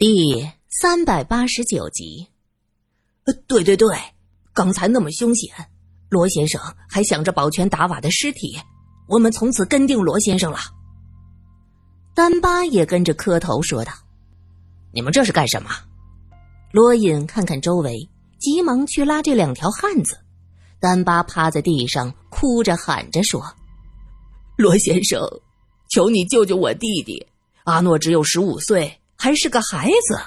第三百八十九集。呃，对对对，刚才那么凶险，罗先生还想着保全达瓦的尸体，我们从此跟定罗先生了。丹巴也跟着磕头说道：“你们这是干什么？”罗隐看看周围，急忙去拉这两条汉子。丹巴趴在地上，哭着喊着说：“罗先生，求你救救我弟弟！阿诺只有十五岁，还是个孩子。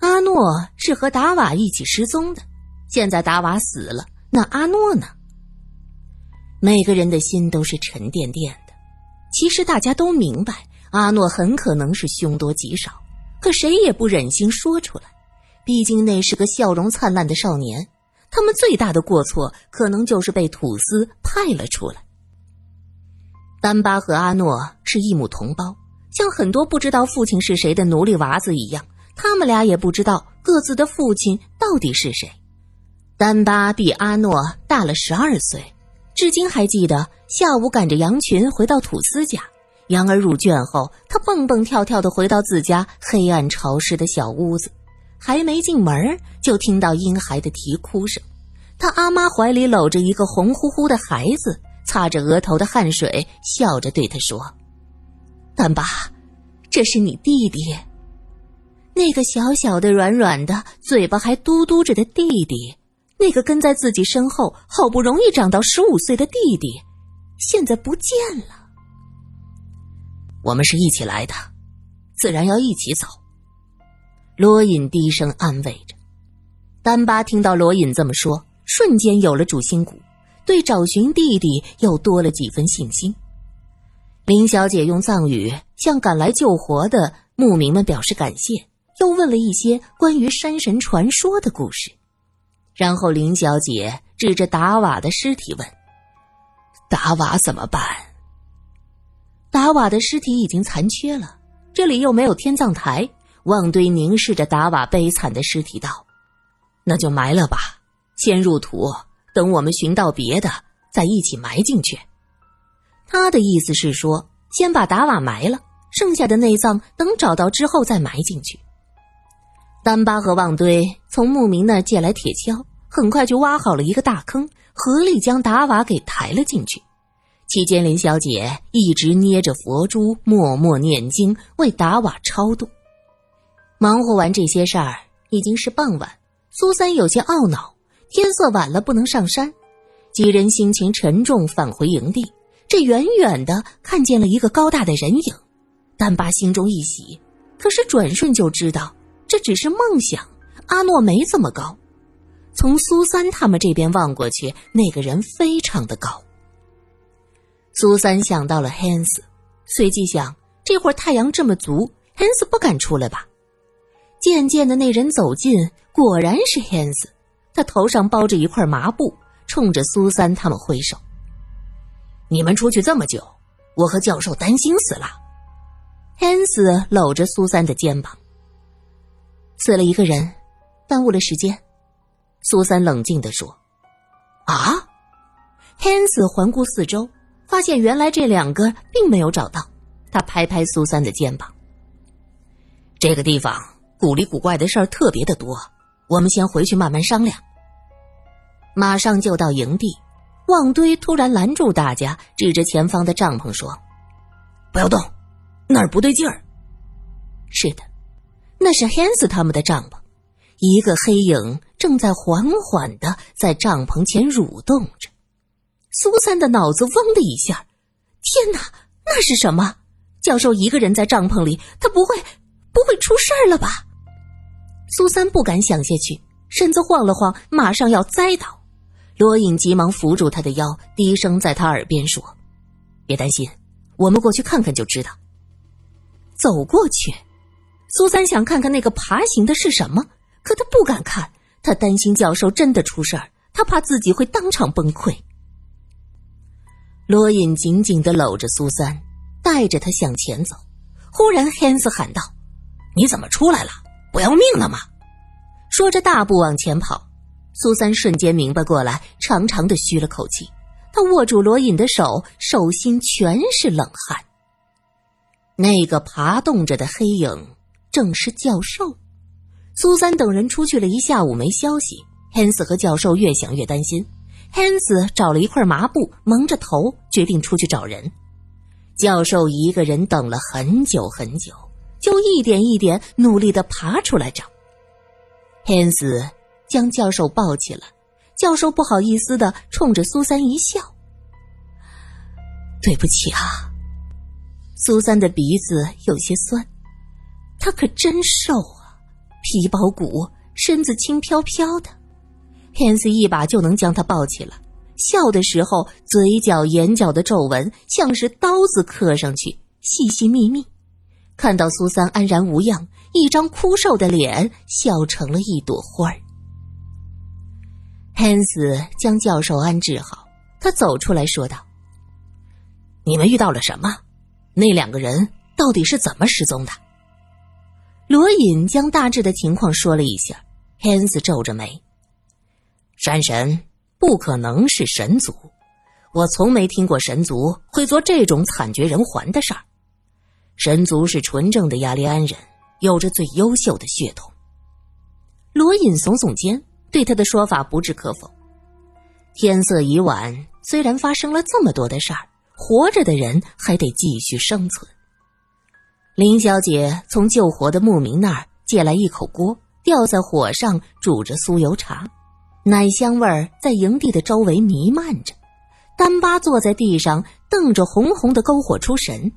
阿诺是和达瓦一起失踪的，现在达瓦死了，那阿诺呢？”每个人的心都是沉甸甸的。其实大家都明白，阿诺很可能是凶多吉少，可谁也不忍心说出来，毕竟那是个笑容灿烂的少年。他们最大的过错，可能就是被土司派了出来。丹巴和阿诺是一母同胞，像很多不知道父亲是谁的奴隶娃子一样，他们俩也不知道各自的父亲到底是谁。丹巴比阿诺大了十二岁，至今还记得下午赶着羊群回到土司家，羊儿入圈后，他蹦蹦跳跳的回到自家黑暗潮湿的小屋子。还没进门，就听到婴孩的啼哭声。他阿妈怀里搂着一个红乎乎的孩子，擦着额头的汗水，笑着对他说：“丹巴，这是你弟弟。那个小小的、软软的、嘴巴还嘟嘟着的弟弟，那个跟在自己身后好不容易长到十五岁的弟弟，现在不见了。我们是一起来的，自然要一起走。”罗隐低声安慰着，丹巴听到罗隐这么说，瞬间有了主心骨，对找寻弟弟又多了几分信心。林小姐用藏语向赶来救活的牧民们表示感谢，又问了一些关于山神传说的故事，然后林小姐指着达瓦的尸体问：“达瓦怎么办？”达瓦的尸体已经残缺了，这里又没有天葬台。旺堆凝视着达瓦悲惨的尸体，道：“那就埋了吧，先入土，等我们寻到别的，再一起埋进去。”他的意思是说，先把达瓦埋了，剩下的内脏等找到之后再埋进去。丹巴和旺堆从牧民那借来铁锹，很快就挖好了一个大坑，合力将达瓦给抬了进去。期间，林小姐一直捏着佛珠，默默念经，为达瓦超度。忙活完这些事儿，已经是傍晚。苏三有些懊恼，天色晚了，不能上山。几人心情沉重，返回营地。这远远的看见了一个高大的人影，丹巴心中一喜，可是转瞬就知道这只是梦想。阿诺没这么高，从苏三他们这边望过去，那个人非常的高。苏三想到了 Hans，随即想：这会儿太阳这么足，Hans 不敢出来吧？渐渐的，那人走近，果然是 Hans。他头上包着一块麻布，冲着苏三他们挥手：“你们出去这么久，我和教授担心死了。”Hans 搂着苏三的肩膀：“死了一个人，耽误了时间。”苏三冷静的说：“啊！”Hans 环顾四周，发现原来这两个并没有找到。他拍拍苏三的肩膀：“这个地方。”古里古怪的事儿特别的多，我们先回去慢慢商量。马上就到营地，旺堆突然拦住大家，指着前方的帐篷说：“不要动，那儿不对劲儿。”是的，那是 Hans 他们的帐篷，一个黑影正在缓缓的在帐篷前蠕动着。苏三的脑子嗡的一下，天哪，那是什么？教授一个人在帐篷里，他不会不会出事儿了吧？苏三不敢想下去，身子晃了晃，马上要栽倒。罗隐急忙扶住他的腰，低声在他耳边说：“别担心，我们过去看看就知道。”走过去，苏三想看看那个爬行的是什么，可他不敢看，他担心教授真的出事儿，他怕自己会当场崩溃。罗隐紧紧的搂着苏三，带着他向前走。忽然，Hans 喊道：“你怎么出来了？”不要命了吗？说着，大步往前跑。苏三瞬间明白过来，长长的吁了口气。他握住罗隐的手，手心全是冷汗。那个爬动着的黑影正是教授。苏三等人出去了一下午没消息，汉斯和教授越想越担心。汉斯找了一块麻布蒙着头，决定出去找人。教授一个人等了很久很久，就一点一点努力的爬出来找。汉斯将教授抱起了，教授不好意思的冲着苏三一笑：“对不起啊。”苏三的鼻子有些酸，他可真瘦啊，皮包骨，身子轻飘飘的。汉斯一把就能将他抱起了。笑的时候，嘴角、眼角的皱纹像是刀子刻上去，细细密密。看到苏三安然无恙，一张枯瘦的脸笑成了一朵花儿。汉斯将教授安置好，他走出来说道：“你们遇到了什么？那两个人到底是怎么失踪的？”罗隐将大致的情况说了一下。汉斯皱着眉：“山神。”不可能是神族，我从没听过神族会做这种惨绝人寰的事儿。神族是纯正的雅利安人，有着最优秀的血统。罗隐耸耸肩，对他的说法不置可否。天色已晚，虽然发生了这么多的事儿，活着的人还得继续生存。林小姐从救活的牧民那儿借来一口锅，吊在火上煮着酥油茶。奶香味儿在营地的周围弥漫着，丹巴坐在地上瞪着红红的篝火出神。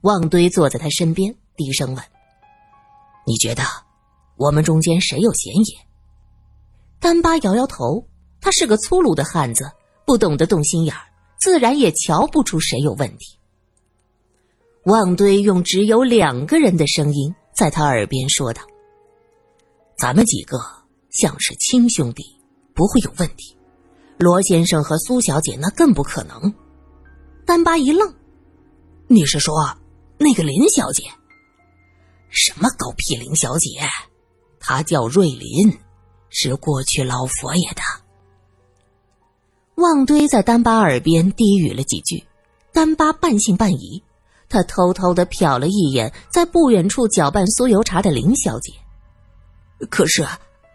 旺堆坐在他身边，低声问：“你觉得我们中间谁有嫌疑？”丹巴摇摇头，他是个粗鲁的汉子，不懂得动心眼儿，自然也瞧不出谁有问题。旺堆用只有两个人的声音在他耳边说道：“咱们几个像是亲兄弟。”不会有问题，罗先生和苏小姐那更不可能。丹巴一愣：“你是说那个林小姐？什么狗屁林小姐？她叫瑞林，是过去老佛爷的。”旺堆在丹巴耳边低语了几句，丹巴半信半疑。他偷偷的瞟了一眼在不远处搅拌酥油茶的林小姐，可是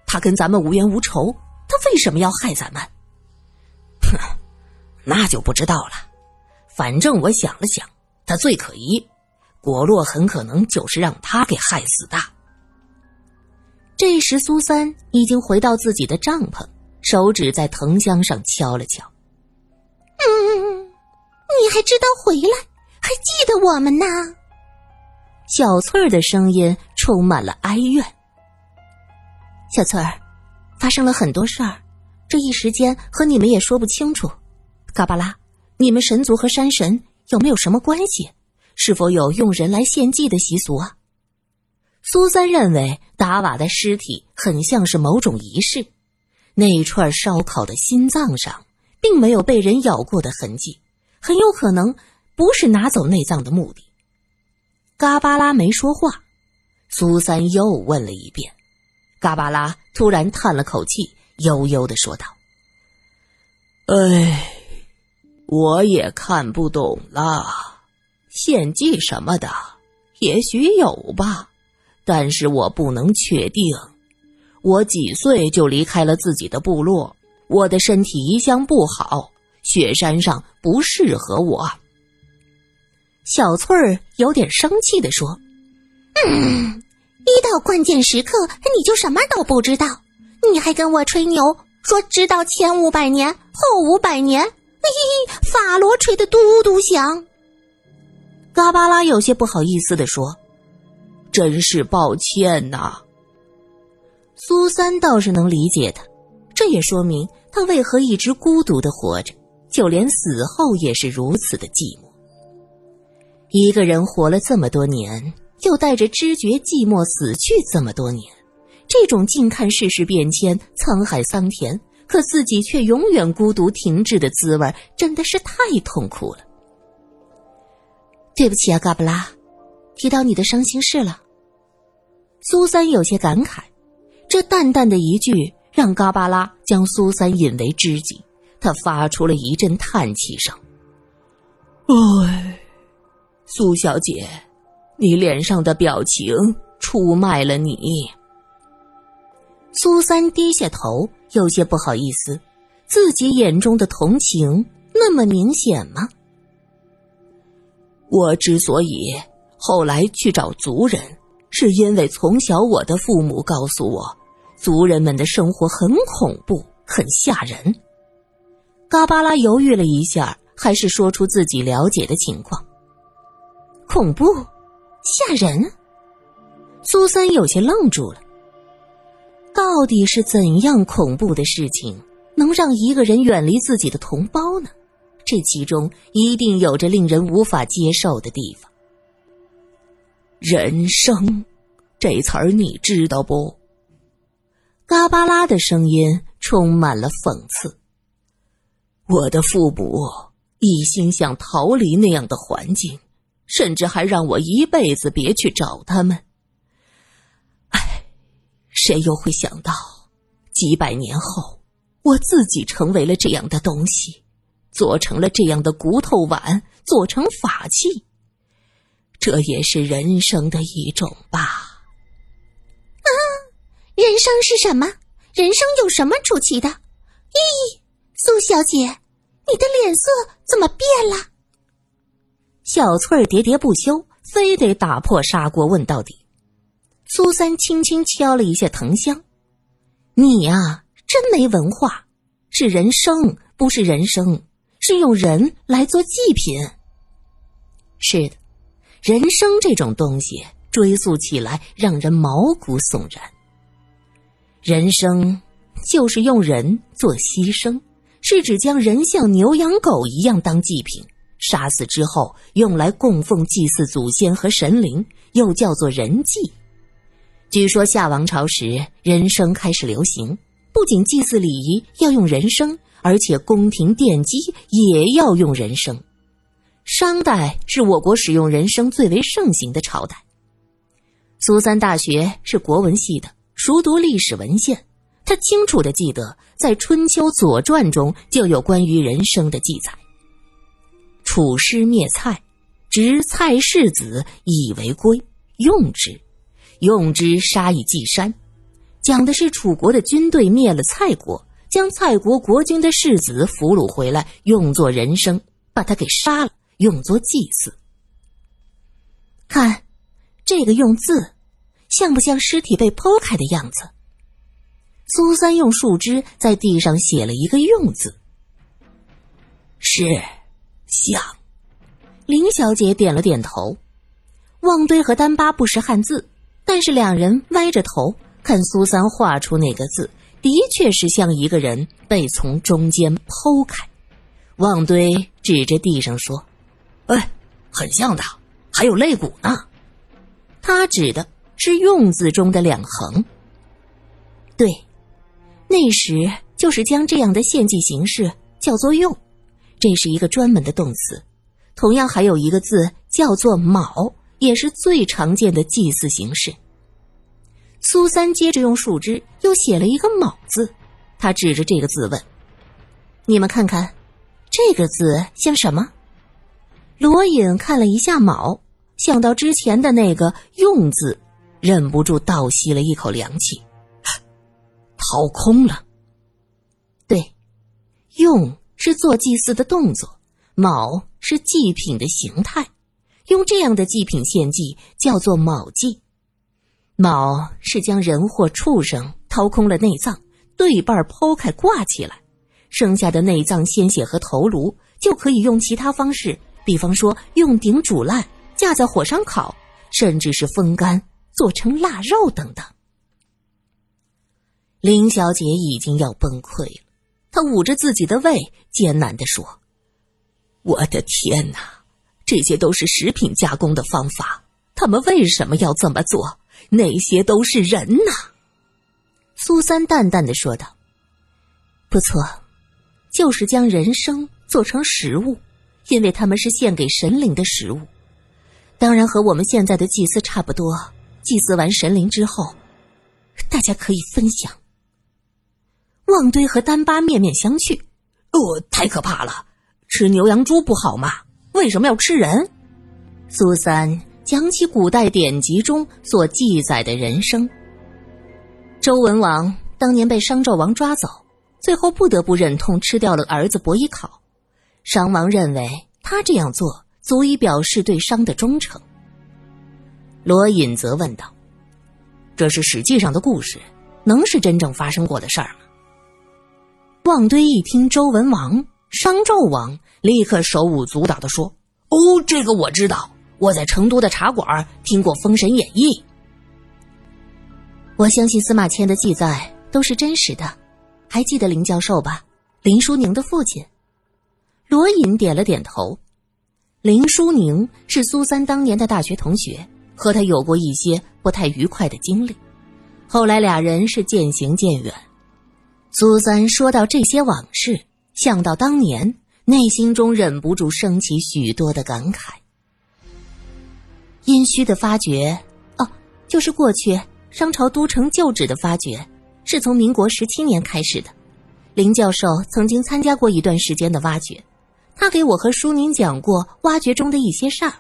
她跟咱们无冤无仇。他为什么要害咱们？哼，那就不知道了。反正我想了想，他最可疑，果洛很可能就是让他给害死的。这时，苏三已经回到自己的帐篷，手指在藤箱上敲了敲。嗯，你还知道回来，还记得我们呢？小翠儿的声音充满了哀怨。小翠儿。发生了很多事儿，这一时间和你们也说不清楚。嘎巴拉，你们神族和山神有没有什么关系？是否有用人来献祭的习俗啊？苏三认为达瓦的尸体很像是某种仪式，那一串烧烤的心脏上并没有被人咬过的痕迹，很有可能不是拿走内脏的目的。嘎巴拉没说话，苏三又问了一遍。嘎巴拉突然叹了口气，悠悠的说道：“哎，我也看不懂了。献祭什么的，也许有吧，但是我不能确定。我几岁就离开了自己的部落，我的身体一向不好，雪山上不适合我。”小翠儿有点生气的说：“嗯。”一到关键时刻，你就什么都不知道，你还跟我吹牛，说直到前五百年后五百年，嘿嘿，法罗吹的嘟嘟响。嘎巴拉有些不好意思的说：“真是抱歉呐。”苏三倒是能理解他，这也说明他为何一直孤独的活着，就连死后也是如此的寂寞。一个人活了这么多年。又带着知觉寂寞死去这么多年，这种静看世事变迁、沧海桑田，可自己却永远孤独停滞的滋味，真的是太痛苦了。对不起啊，嘎布拉，提到你的伤心事了。苏三有些感慨，这淡淡的一句让嘎巴拉将苏三引为知己，他发出了一阵叹气声：“哎，苏小姐。”你脸上的表情出卖了你。苏三低下头，有些不好意思，自己眼中的同情那么明显吗？我之所以后来去找族人，是因为从小我的父母告诉我，族人们的生活很恐怖，很吓人。嘎巴拉犹豫了一下，还是说出自己了解的情况。恐怖，吓人。苏三有些愣住了。到底是怎样恐怖的事情，能让一个人远离自己的同胞呢？这其中一定有着令人无法接受的地方。人生，这词儿你知道不？嘎巴拉的声音充满了讽刺。我的父母一心想逃离那样的环境，甚至还让我一辈子别去找他们。唉，谁又会想到，几百年后，我自己成为了这样的东西？做成了这样的骨头碗，做成法器，这也是人生的一种吧。啊，人生是什么？人生有什么出奇的？咦，苏小姐，你的脸色怎么变了？小翠儿喋喋不休，非得打破砂锅问到底。苏三轻轻敲了一下藤香：“你呀，真没文化，是人生，不是人生。”是用人来做祭品。是的，人生这种东西追溯起来让人毛骨悚然。人生就是用人做牺牲，是指将人像牛羊狗一样当祭品，杀死之后用来供奉祭祀祖先和神灵，又叫做人祭。据说夏王朝时人生开始流行，不仅祭祀礼仪要用人生。而且宫廷奠基也要用人生。商代是我国使用人生最为盛行的朝代。苏三大学是国文系的，熟读历史文献，他清楚的记得，在《春秋左传》中就有关于人生的记载。楚师灭蔡，执蔡世子以为归，用之，用之杀以祭山。讲的是楚国的军队灭了蔡国。将蔡国国君的世子俘虏回来，用作人生，把他给杀了，用作祭祀。看，这个用字，像不像尸体被剖开的样子？苏三用树枝在地上写了一个“用”字。是，像。林小姐点了点头。旺堆和丹巴不识汉字，但是两人歪着头看苏三画出那个字。的确是像一个人被从中间剖开，旺堆指着地上说：“哎，很像的，还有肋骨呢。”他指的是“用”字中的两横。对，那时就是将这样的献祭形式叫做“用”，这是一个专门的动词。同样还有一个字叫做“卯”，也是最常见的祭祀形式。苏三接着用树枝又写了一个“卯”字，他指着这个字问：“你们看看，这个字像什么？”罗隐看了一下“卯”，想到之前的那个“用”字，忍不住倒吸了一口凉气，掏空了。对，“用”是做祭祀的动作，“卯”是祭品的形态，用这样的祭品献祭叫做“卯祭”。卯是将人或畜生掏空了内脏，对半剖开挂起来，剩下的内脏、鲜血和头颅就可以用其他方式，比方说用鼎煮烂、架在火上烤，甚至是风干做成腊肉等等。林小姐已经要崩溃了，她捂着自己的胃，艰难地说：“我的天哪，这些都是食品加工的方法，他们为什么要这么做？”那些都是人呐，苏三淡淡的说道：“不错，就是将人生做成食物，因为他们是献给神灵的食物。当然和我们现在的祭祀差不多。祭祀完神灵之后，大家可以分享。”旺堆和丹巴面面相觑：“哦，太可怕了！吃牛羊猪不好吗？为什么要吃人？”苏三。讲起古代典籍中所记载的人生。周文王当年被商纣王抓走，最后不得不忍痛吃掉了儿子伯邑考。商王认为他这样做足以表示对商的忠诚。罗隐则问道：“这是史记上的故事，能是真正发生过的事儿吗？”望堆一听周文王、商纣王，立刻手舞足蹈的说：“哦，这个我知道。”我在成都的茶馆听过《封神演义》，我相信司马迁的记载都是真实的。还记得林教授吧？林淑宁的父亲。罗隐点了点头。林淑宁是苏三当年的大学同学，和他有过一些不太愉快的经历，后来俩人是渐行渐远。苏三说到这些往事，想到当年，内心中忍不住升起许多的感慨。殷墟的发掘，哦，就是过去商朝都城旧址的发掘，是从民国十七年开始的。林教授曾经参加过一段时间的挖掘，他给我和舒宁讲过挖掘中的一些事儿。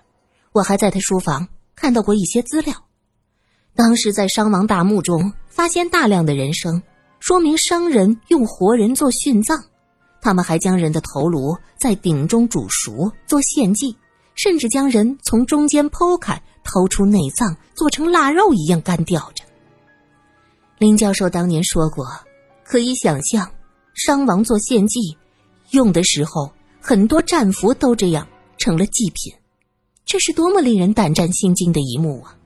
我还在他书房看到过一些资料。当时在商王大墓中发现大量的人生，说明商人用活人做殉葬，他们还将人的头颅在鼎中煮熟做献祭。甚至将人从中间剖开，掏出内脏，做成腊肉一样干吊着。林教授当年说过，可以想象，商王做献祭用的时候，很多战俘都这样成了祭品，这是多么令人胆战心惊的一幕啊！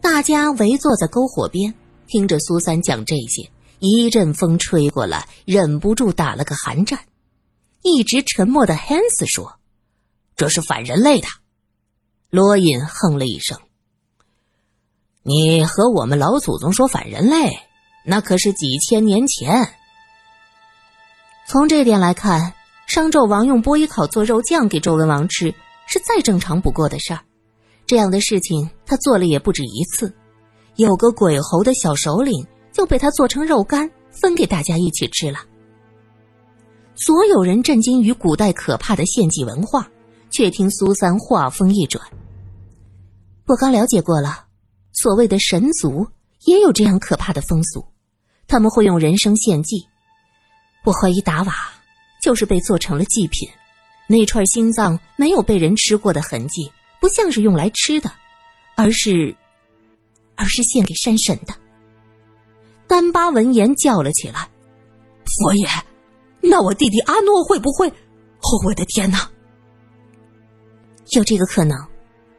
大家围坐在篝火边，听着苏三讲这些，一阵风吹过来，忍不住打了个寒战。一直沉默的 Hans 说。这是反人类的，罗隐哼了一声。你和我们老祖宗说反人类，那可是几千年前。从这点来看，商纣王用波伊考做肉酱给周文王吃，是再正常不过的事儿。这样的事情他做了也不止一次。有个鬼猴的小首领就被他做成肉干分给大家一起吃了。所有人震惊于古代可怕的献祭文化。却听苏三话锋一转：“我刚了解过了，所谓的神族也有这样可怕的风俗，他们会用人生献祭。我怀疑达瓦就是被做成了祭品，那串心脏没有被人吃过的痕迹，不像是用来吃的，而是，而是献给山神的。”丹巴闻言叫了起来：“佛爷，那我弟弟阿诺会不会？哦，我的天哪！”有这个可能，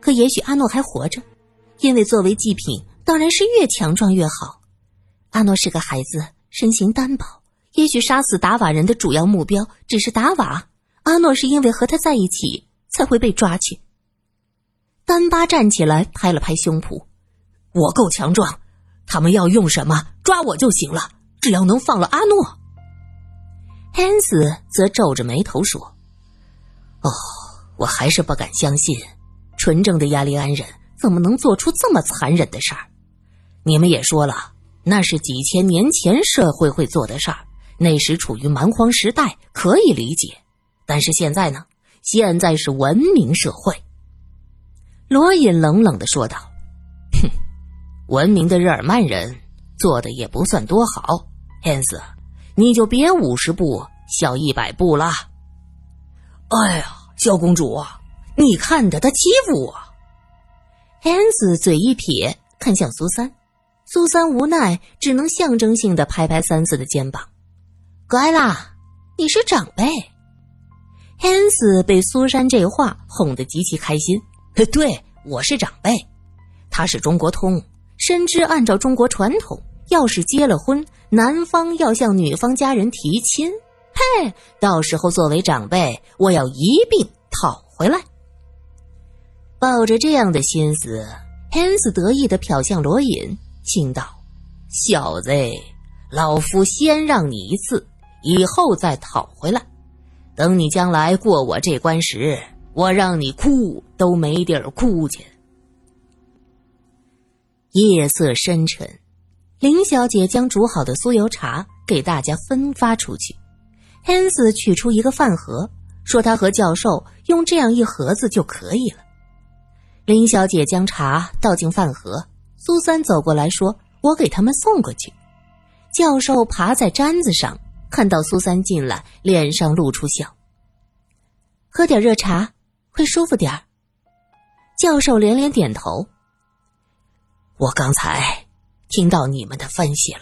可也许阿诺还活着，因为作为祭品，当然是越强壮越好。阿诺是个孩子，身形单薄，也许杀死达瓦人的主要目标只是达瓦。阿诺是因为和他在一起才会被抓去。丹巴站起来，拍了拍胸脯：“我够强壮，他们要用什么抓我就行了，只要能放了阿诺。”汉斯则皱着眉头说：“哦。”我还是不敢相信，纯正的亚利安人怎么能做出这么残忍的事儿？你们也说了，那是几千年前社会会做的事儿，那时处于蛮荒时代，可以理解。但是现在呢？现在是文明社会。罗隐冷冷的说道：“哼，文明的日耳曼人做的也不算多好，汉斯，你就别五十步笑一百步了。”哎呀！萧公主，你看的他欺负我。汉斯嘴一撇，看向苏三，苏三无奈，只能象征性的拍拍三四的肩膀。乖啦，你是长辈。汉斯被苏珊这话哄得极其开心。对，我是长辈。他是中国通，深知按照中国传统，要是结了婚，男方要向女方家人提亲。嘿，到时候作为长辈，我要一并讨回来。抱着这样的心思，汉斯得意的瞟向罗隐，轻道：“小子，老夫先让你一次，以后再讨回来。等你将来过我这关时，我让你哭都没地儿哭去。”夜色深沉，林小姐将煮好的酥油茶给大家分发出去。汉斯取出一个饭盒，说：“他和教授用这样一盒子就可以了。”林小姐将茶倒进饭盒，苏三走过来说：“我给他们送过去。”教授爬在毡子上，看到苏三进来，脸上露出笑：“喝点热茶会舒服点儿。”教授连连点头。我刚才听到你们的分析了，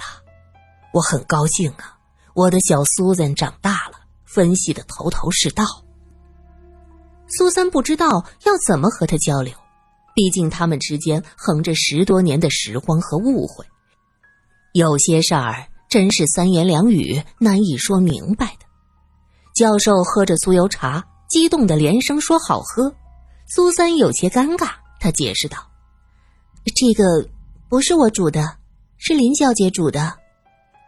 我很高兴啊！我的小苏三长大了，分析的头头是道。苏三不知道要怎么和他交流，毕竟他们之间横着十多年的时光和误会，有些事儿真是三言两语难以说明白的。教授喝着酥油茶，激动的连声说：“好喝。”苏三有些尴尬，他解释道。这个不是我煮的，是林小姐煮的。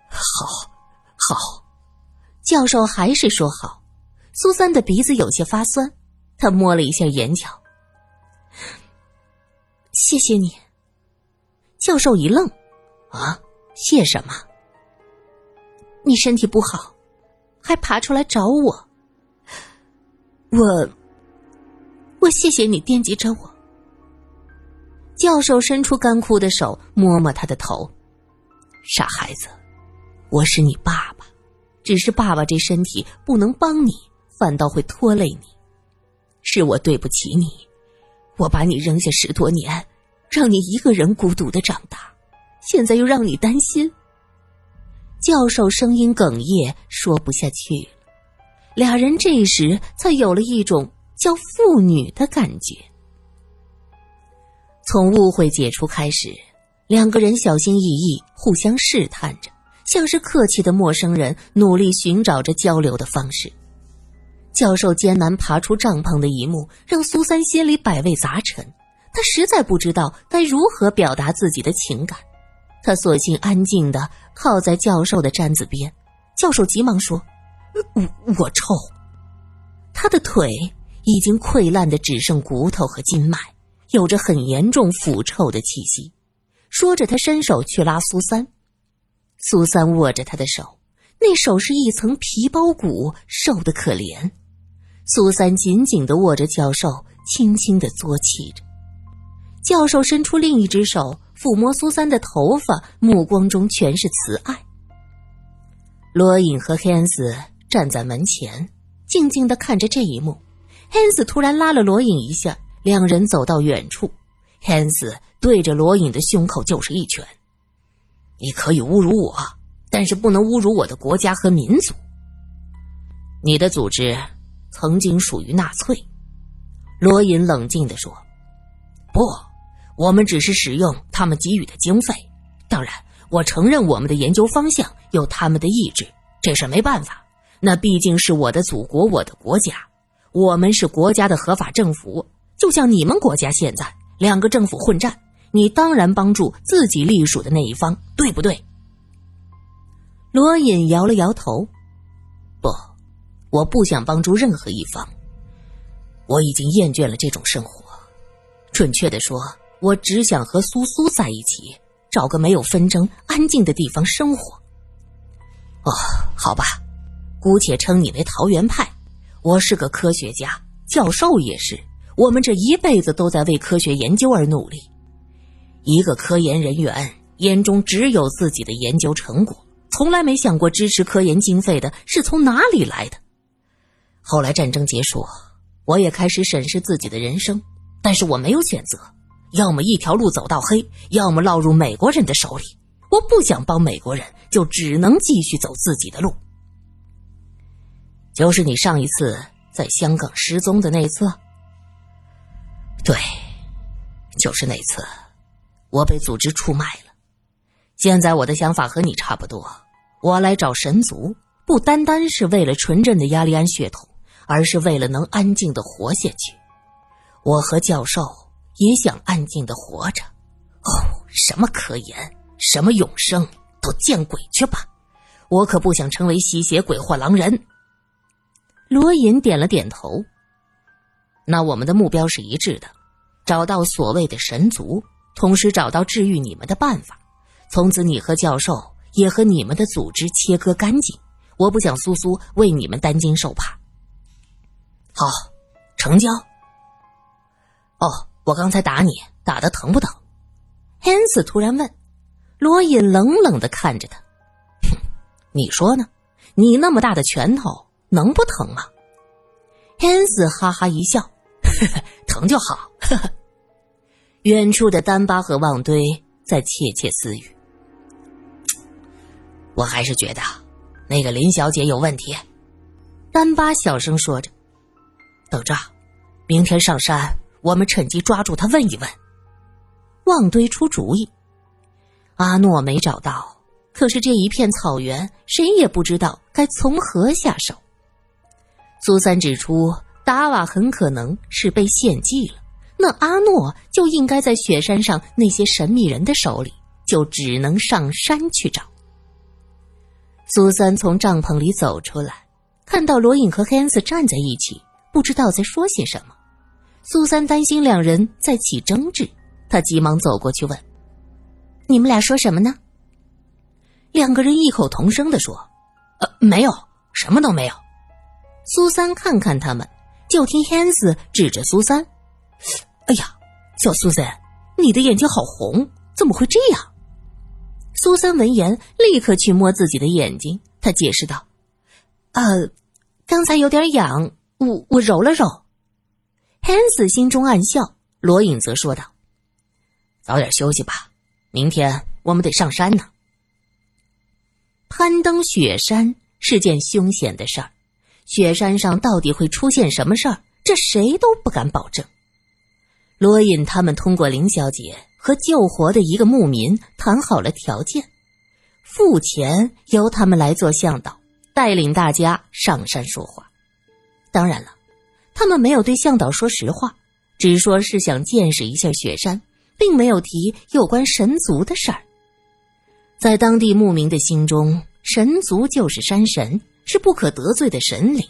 好，好，教授还是说好。苏三的鼻子有些发酸，他摸了一下眼角。谢谢你。教授一愣，啊，谢什么？你身体不好，还爬出来找我。我，我谢谢你惦记着我。教授伸出干枯的手，摸摸他的头。傻孩子，我是你爸爸，只是爸爸这身体不能帮你，反倒会拖累你。是我对不起你，我把你扔下十多年，让你一个人孤独的长大，现在又让你担心。教授声音哽咽，说不下去了。俩人这时才有了一种叫父女的感觉。从误会解除开始，两个人小心翼翼，互相试探着，像是客气的陌生人，努力寻找着交流的方式。教授艰难爬出帐篷的一幕，让苏三心里百味杂陈。他实在不知道该如何表达自己的情感，他索性安静的靠在教授的毡子边。教授急忙说：“我我臭。”他的腿已经溃烂的只剩骨头和筋脉。有着很严重腐臭的气息，说着，他伸手去拉苏三。苏三握着他的手，那手是一层皮包骨，瘦的可怜。苏三紧紧的握着教授，轻轻的作气着。教授伸出另一只手抚摸苏三的头发，目光中全是慈爱。罗隐和汉斯站在门前，静静的看着这一幕。汉斯突然拉了罗隐一下。两人走到远处，汉斯对着罗隐的胸口就是一拳。你可以侮辱我，但是不能侮辱我的国家和民族。你的组织曾经属于纳粹，罗隐冷静的说：“不，我们只是使用他们给予的经费。当然，我承认我们的研究方向有他们的意志，这事没办法。那毕竟是我的祖国，我的国家，我们是国家的合法政府。”就像你们国家现在两个政府混战，你当然帮助自己隶属的那一方，对不对？罗隐摇了摇头，不，我不想帮助任何一方。我已经厌倦了这种生活，准确的说，我只想和苏苏在一起，找个没有纷争、安静的地方生活。哦，好吧，姑且称你为桃园派。我是个科学家，教授也是。我们这一辈子都在为科学研究而努力。一个科研人员眼中只有自己的研究成果，从来没想过支持科研经费的是从哪里来的。后来战争结束，我也开始审视自己的人生，但是我没有选择，要么一条路走到黑，要么落入美国人的手里。我不想帮美国人，就只能继续走自己的路。就是你上一次在香港失踪的那次。对，就是那次，我被组织出卖了。现在我的想法和你差不多，我来找神族，不单单是为了纯正的亚利安血统，而是为了能安静的活下去。我和教授也想安静的活着。哦，什么科研，什么永生，都见鬼去吧！我可不想成为吸血鬼或狼人。罗隐点了点头。那我们的目标是一致的，找到所谓的神族，同时找到治愈你们的办法。从此，你和教授也和你们的组织切割干净。我不想苏苏为你们担惊受怕。好，成交。哦，我刚才打你，打的疼不疼？汉斯突然问。罗隐冷冷的看着他，哼，你说呢？你那么大的拳头，能不疼吗？汉斯哈哈一笑，呵呵，疼就好。远处的丹巴和旺堆在窃窃私语。我还是觉得那个林小姐有问题。丹巴小声说着：“等着，明天上山，我们趁机抓住他问一问。”旺堆出主意。阿诺没找到，可是这一片草原，谁也不知道该从何下手。苏三指出，达瓦很可能是被献祭了，那阿诺就应该在雪山上那些神秘人的手里，就只能上山去找。苏三从帐篷里走出来，看到罗隐和黑恩斯站在一起，不知道在说些什么。苏三担心两人在起争执，他急忙走过去问。你们俩说什么呢？两个人异口同声的说：“呃，没有，什么都没有。”苏三看看他们，就听汉斯指着苏三：“哎呀，小苏三，你的眼睛好红，怎么会这样？”苏三闻言，立刻去摸自己的眼睛。他解释道：“呃，刚才有点痒，我我揉了揉。”汉斯心中暗笑，罗隐则说道：“早点休息吧。”明天我们得上山呢。攀登雪山是件凶险的事儿，雪山上到底会出现什么事儿，这谁都不敢保证。罗隐他们通过林小姐和救活的一个牧民谈好了条件，付钱由他们来做向导，带领大家上山说话。当然了，他们没有对向导说实话，只说是想见识一下雪山。并没有提有关神族的事儿。在当地牧民的心中，神族就是山神，是不可得罪的神灵。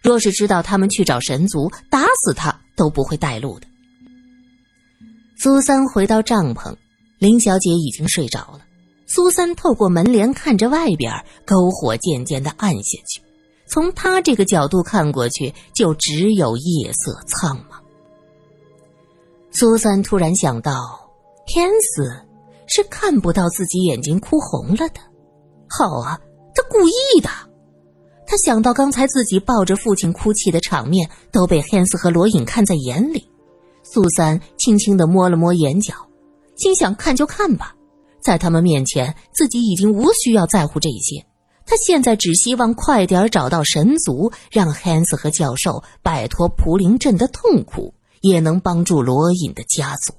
若是知道他们去找神族，打死他都不会带路的。苏三回到帐篷，林小姐已经睡着了。苏三透过门帘看着外边，篝火渐渐的暗下去。从他这个角度看过去，就只有夜色苍茫。苏三突然想到，天子是看不到自己眼睛哭红了的。好啊，他故意的。他想到刚才自己抱着父亲哭泣的场面都被汉斯和罗隐看在眼里。苏三轻轻的摸了摸眼角，心想：看就看吧，在他们面前，自己已经无需要在乎这些。他现在只希望快点找到神族，让汉斯和教授摆脱蒲林镇的痛苦。也能帮助罗隐的家族。